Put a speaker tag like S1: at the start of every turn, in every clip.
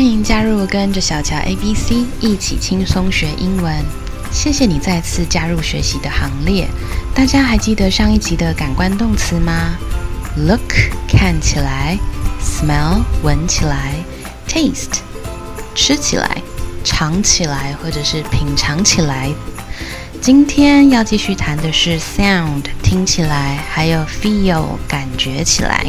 S1: 欢迎加入跟着小乔 A B C 一起轻松学英文。谢谢你再次加入学习的行列。大家还记得上一集的感官动词吗？Look 看起来，Smell 闻起来，Taste 吃起来、尝起来或者是品尝起来。今天要继续谈的是 Sound 听起来，还有 Feel 感觉起来。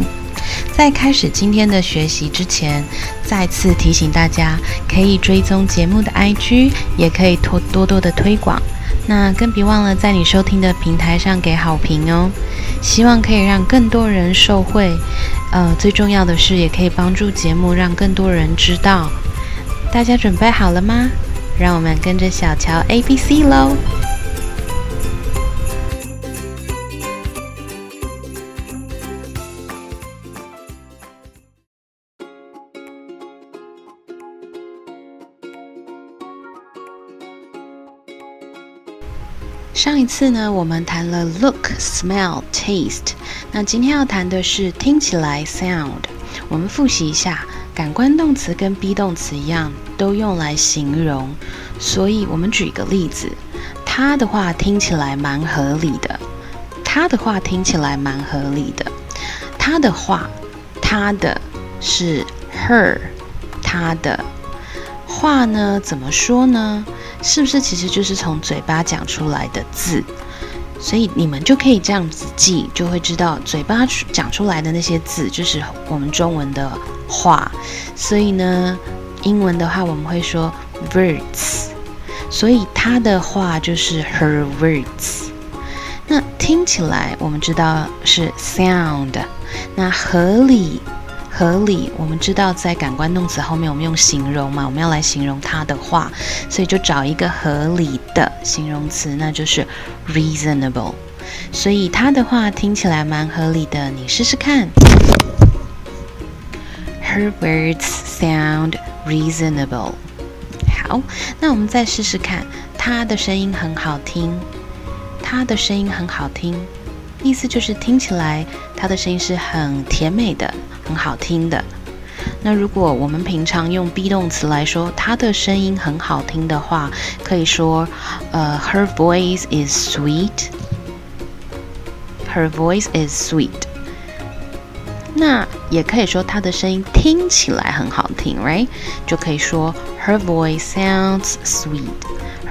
S1: 在开始今天的学习之前，再次提醒大家，可以追踪节目的 IG，也可以多多多的推广。那更别忘了在你收听的平台上给好评哦，希望可以让更多人受惠。呃，最重要的是，也可以帮助节目让更多人知道。大家准备好了吗？让我们跟着小乔 A B C 喽！上一次呢，我们谈了 look、smell、taste。那今天要谈的是听起来 sound。我们复习一下，感官动词跟 be 动词一样，都用来形容。所以我们举个例子，他的话听起来蛮合理的。他的话听起来蛮合理的。他的话，他的是 her，他的话呢怎么说呢？是不是其实就是从嘴巴讲出来的字？所以你们就可以这样子记，就会知道嘴巴讲出来的那些字就是我们中文的话。所以呢，英文的话我们会说 words。所以他的话就是 her words。那听起来我们知道是 sound。那合理。合理，我们知道在感官动词后面，我们用形容嘛，我们要来形容他的话，所以就找一个合理的形容词，那就是 reasonable。所以他的话听起来蛮合理的，你试试看。Her words sound reasonable。好，那我们再试试看，他的声音很好听，他的声音很好听，意思就是听起来他的声音是很甜美的。很好听的。那如果我们平常用 be 动词来说，她的声音很好听的话，可以说，呃，her voice is sweet。Her voice is sweet。那也可以说她的声音听起来很好听，right？就可以说 her voice sounds sweet。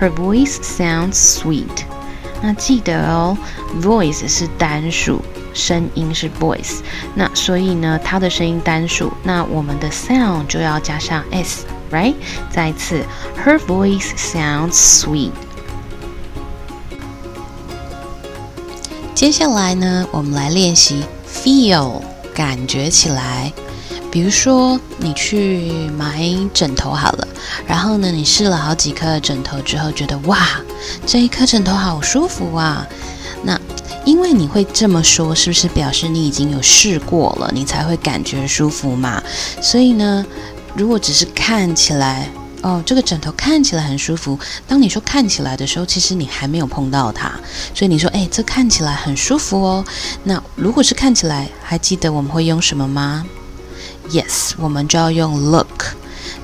S1: Her voice sounds sweet。那记得哦，voice 是单数。声音是 voice，那所以呢，它的声音单数，那我们的 sound 就要加上 s，right？再次，her voice sounds sweet。接下来呢，我们来练习 feel，感觉起来。比如说，你去买枕头好了，然后呢，你试了好几颗枕头之后，觉得哇，这一颗枕头好舒服啊，因为你会这么说，是不是表示你已经有试过了，你才会感觉舒服嘛？所以呢，如果只是看起来，哦，这个枕头看起来很舒服。当你说看起来的时候，其实你还没有碰到它，所以你说，哎，这看起来很舒服哦。那如果是看起来，还记得我们会用什么吗？Yes，我们就要用 look。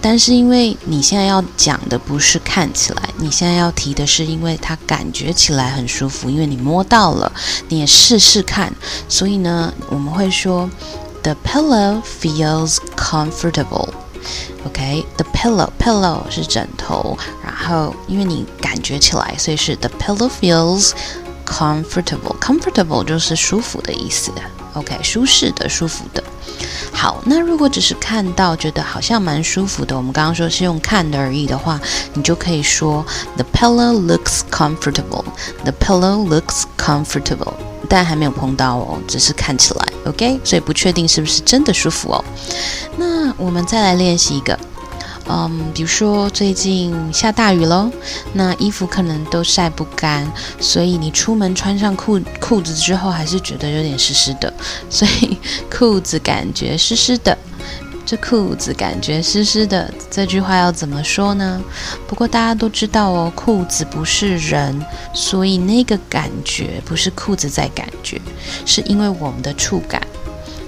S1: 但是因为你现在要讲的不是看起来，你现在要提的是，因为它感觉起来很舒服，因为你摸到了，你也试试看，所以呢，我们会说，the pillow feels comfortable。OK，the pillow，pillow 是枕头，然后因为你感觉起来，所以是 the pillow feels comfortable。comfortable 就是舒服的意思。OK，舒适的，舒服的。好，那如果只是看到觉得好像蛮舒服的，我们刚刚说是用看的而已的话，你就可以说 The pillow looks comfortable. The pillow looks comfortable. 但还没有碰到哦，只是看起来，OK？所以不确定是不是真的舒服哦。那我们再来练习一个。嗯，比如说最近下大雨喽，那衣服可能都晒不干，所以你出门穿上裤裤子之后，还是觉得有点湿湿的，所以裤子感觉湿湿的。这裤子感觉湿湿的，这句话要怎么说呢？不过大家都知道哦，裤子不是人，所以那个感觉不是裤子在感觉，是因为我们的触感。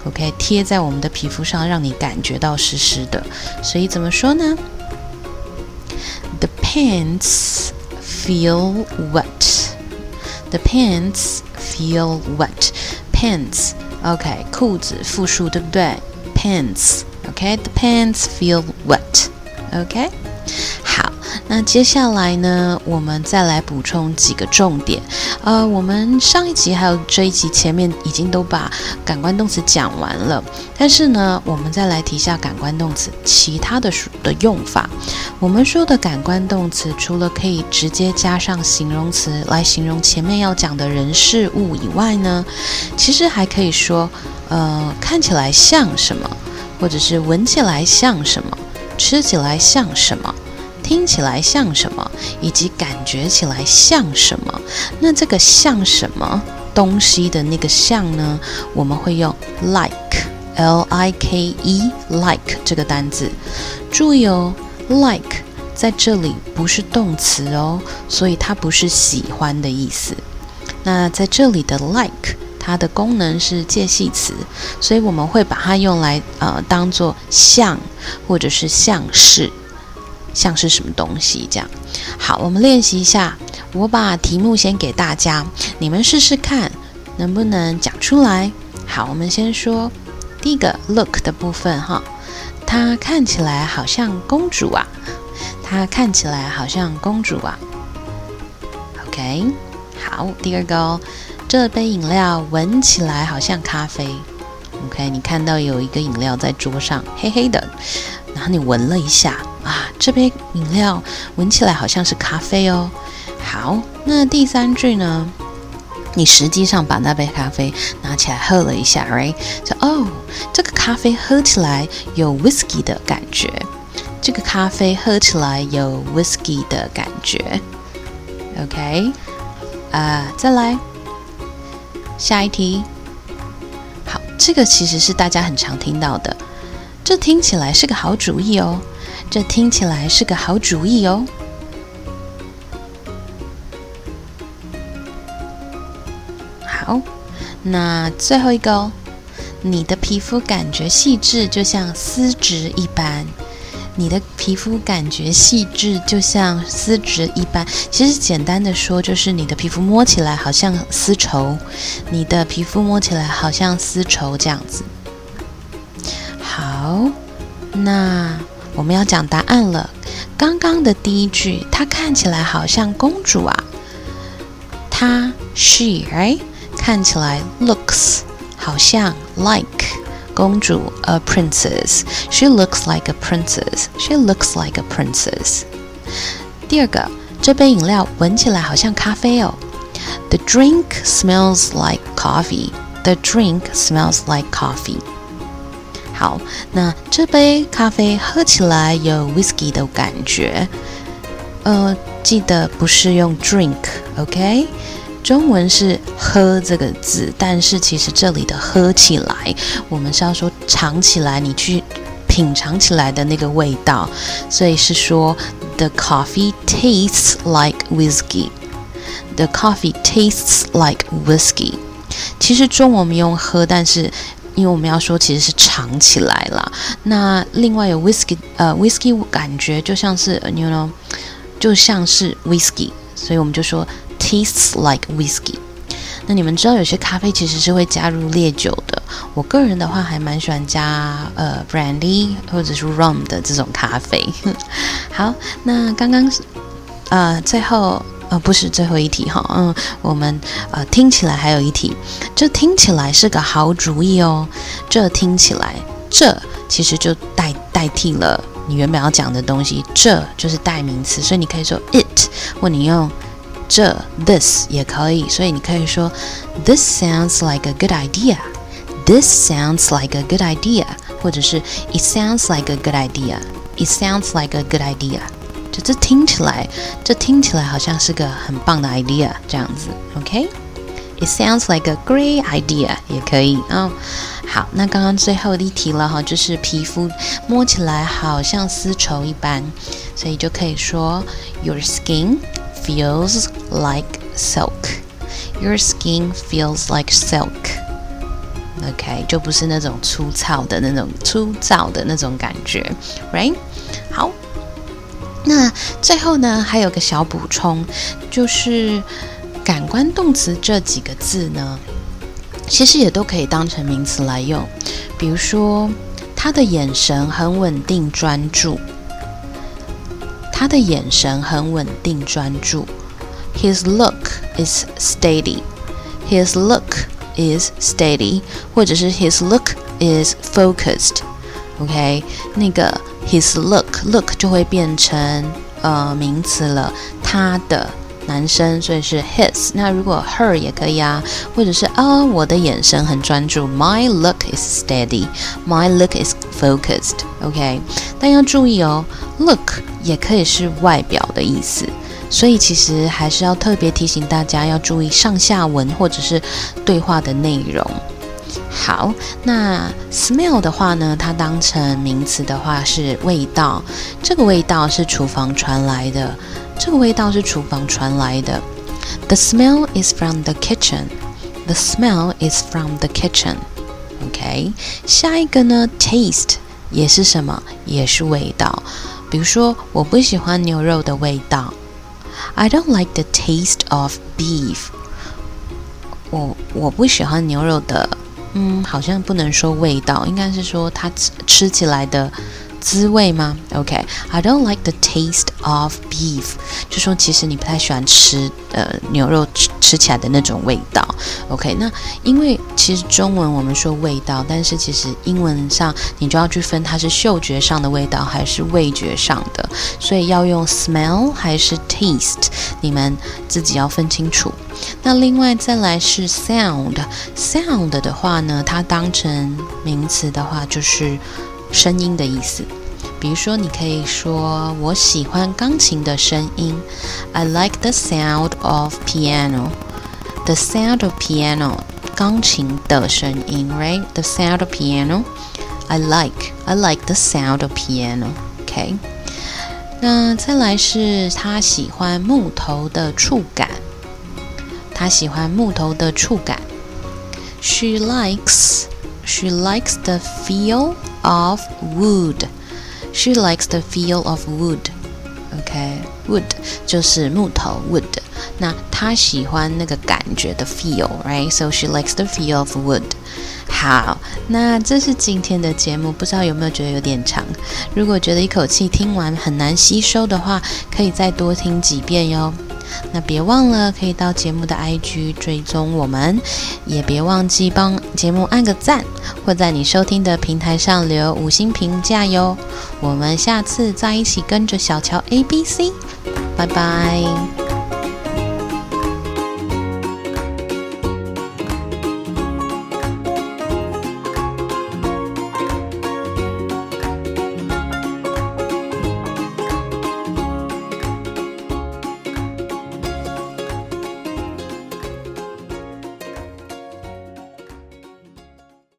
S1: OK，贴在我们的皮肤上，让你感觉到湿湿的。所以怎么说呢？The pants feel wet. The pants feel wet. Pants, OK，裤子复数对不对？Pants, OK，the pants feel wet. OK，那接下来呢，我们再来补充几个重点。呃，我们上一集还有这一集前面已经都把感官动词讲完了，但是呢，我们再来提一下感官动词其他的的用法。我们说的感官动词，除了可以直接加上形容词来形容前面要讲的人事物以外呢，其实还可以说，呃，看起来像什么，或者是闻起来像什么，吃起来像什么。听起来像什么，以及感觉起来像什么？那这个像什么东西的那个像呢？我们会用 like，l i k e，like 这个单字。注意哦，like 在这里不是动词哦，所以它不是喜欢的意思。那在这里的 like，它的功能是介系词，所以我们会把它用来呃当做像或者是像是。像是什么东西这样？好，我们练习一下。我把题目先给大家，你们试试看能不能讲出来。好，我们先说第一个 look 的部分哈。她看起来好像公主啊。她看起来好像公主啊。OK，好，第二个哦，这杯饮料闻起来好像咖啡。OK，你看到有一个饮料在桌上，黑黑的，然后你闻了一下。这杯饮料闻起来好像是咖啡哦。好，那第三句呢？你实际上把那杯咖啡拿起来喝了一下，right？说哦，这个咖啡喝起来有 whisky 的感觉。这个咖啡喝起来有 whisky 的感觉。OK，啊，再来下一题。好，这个其实是大家很常听到的。这听起来是个好主意哦。这听起来是个好主意哦。好，那最后一个哦，你的皮肤感觉细致，就像丝质一般。你的皮肤感觉细致，就像丝质一般。其实简单的说，就是你的皮肤摸起来好像丝绸。你的皮肤摸起来好像丝绸这样子。好，那。我们要讲答案了。刚刚的第一句，她看起来好像公主啊。她 she right 看起来 looks 好像 like 公主 a princess。She looks like a princess. She looks like a princess. 第二个，这杯饮料闻起来好像咖啡哦。The drink smells like coffee. The drink smells like coffee. 好，那这杯咖啡喝起来有 whisky 的感觉。呃，记得不是用 drink，OK？中文是喝这个字，但是其实这里的喝起来，我们是要说尝起来，你去品尝起来的那个味道。所以是说 the coffee tastes like whisky。The coffee tastes like whisky。其实中文我们用喝，但是。因为我们要说其实是尝起来了，那另外有 whisky，呃，whisky 感觉就像是，you know，就像是 whisky，所以我们就说 tastes like whisky。那你们知道有些咖啡其实是会加入烈酒的，我个人的话还蛮喜欢加呃 brandy 或者是 rum 的这种咖啡。好，那刚刚呃最后。呃，不是最后一题哈，嗯，我们呃听起来还有一题，这听起来是个好主意哦。这听起来，这其实就代代替了你原本要讲的东西，这就是代名词，所以你可以说 it，或你用这 this 也可以，所以你可以说 This sounds like a good idea. This sounds like a good idea，或者是 It sounds like a good idea. It sounds like a good idea. 这听起来，这听起来好像是个很棒的 idea，这样子，OK？It sounds like a great idea，也可以啊。好，那刚刚最后一题了哈，就是皮肤摸起来好像丝绸一般，所以就可以说 Your skin feels like silk. Your skin feels like silk. OK，就不是那种粗糙的那种粗糙的那种感觉，Right？好，那最后呢，还有个小补充，就是感官动词这几个字呢，其实也都可以当成名词来用。比如说，他的眼神很稳定专注，他的眼神很稳定专注。His look is steady. His look is steady，或者是 His look is focused。OK，那个 His look look 就会变成呃名词了，他的男生，所以是 his。那如果 her 也可以啊，或者是啊，我的眼神很专注，My look is steady，My look is focused。OK，但要注意哦，look 也可以是外表的意思。所以其实还是要特别提醒大家要注意上下文或者是对话的内容。好，那 smell 的话呢，它当成名词的话是味道，这个味道是厨房传来的，这个味道是厨房传来的。The smell is from the kitchen. The smell is from the kitchen. OK，下一个呢，taste 也是什么？也是味道。比如说，我不喜欢牛肉的味道。I don't like the taste of beef。我我不喜欢牛肉的，嗯，好像不能说味道，应该是说它吃吃起来的。滋味吗？OK，I don't like the taste of beef，就说其实你不太喜欢吃呃牛肉吃吃起来的那种味道。OK，那因为其实中文我们说味道，但是其实英文上你就要去分它是嗅觉上的味道还是味觉上的，所以要用 smell 还是 taste，你们自己要分清楚。那另外再来是 sound，sound 的话呢，它当成名词的话就是。声音的意思，比如说，你可以说我喜欢钢琴的声音，I like the sound of piano. The sound of piano，钢琴的声音，right？The sound of piano. I like, I like the sound of piano. OK。那再来是他喜欢木头的触感，他喜欢木头的触感。She likes, she likes the feel of wood. She likes the feel of wood. OK, wood 就是木头 wood。那她喜欢那个感觉的 feel, right? So she likes the feel of wood. 好，那这是今天的节目，不知道有没有觉得有点长？如果觉得一口气听完很难吸收的话，可以再多听几遍哟。那别忘了可以到节目的 IG 追踪我们，也别忘记帮节目按个赞，或在你收听的平台上留五星评价哟。我们下次再一起跟着小乔 A B C，拜拜。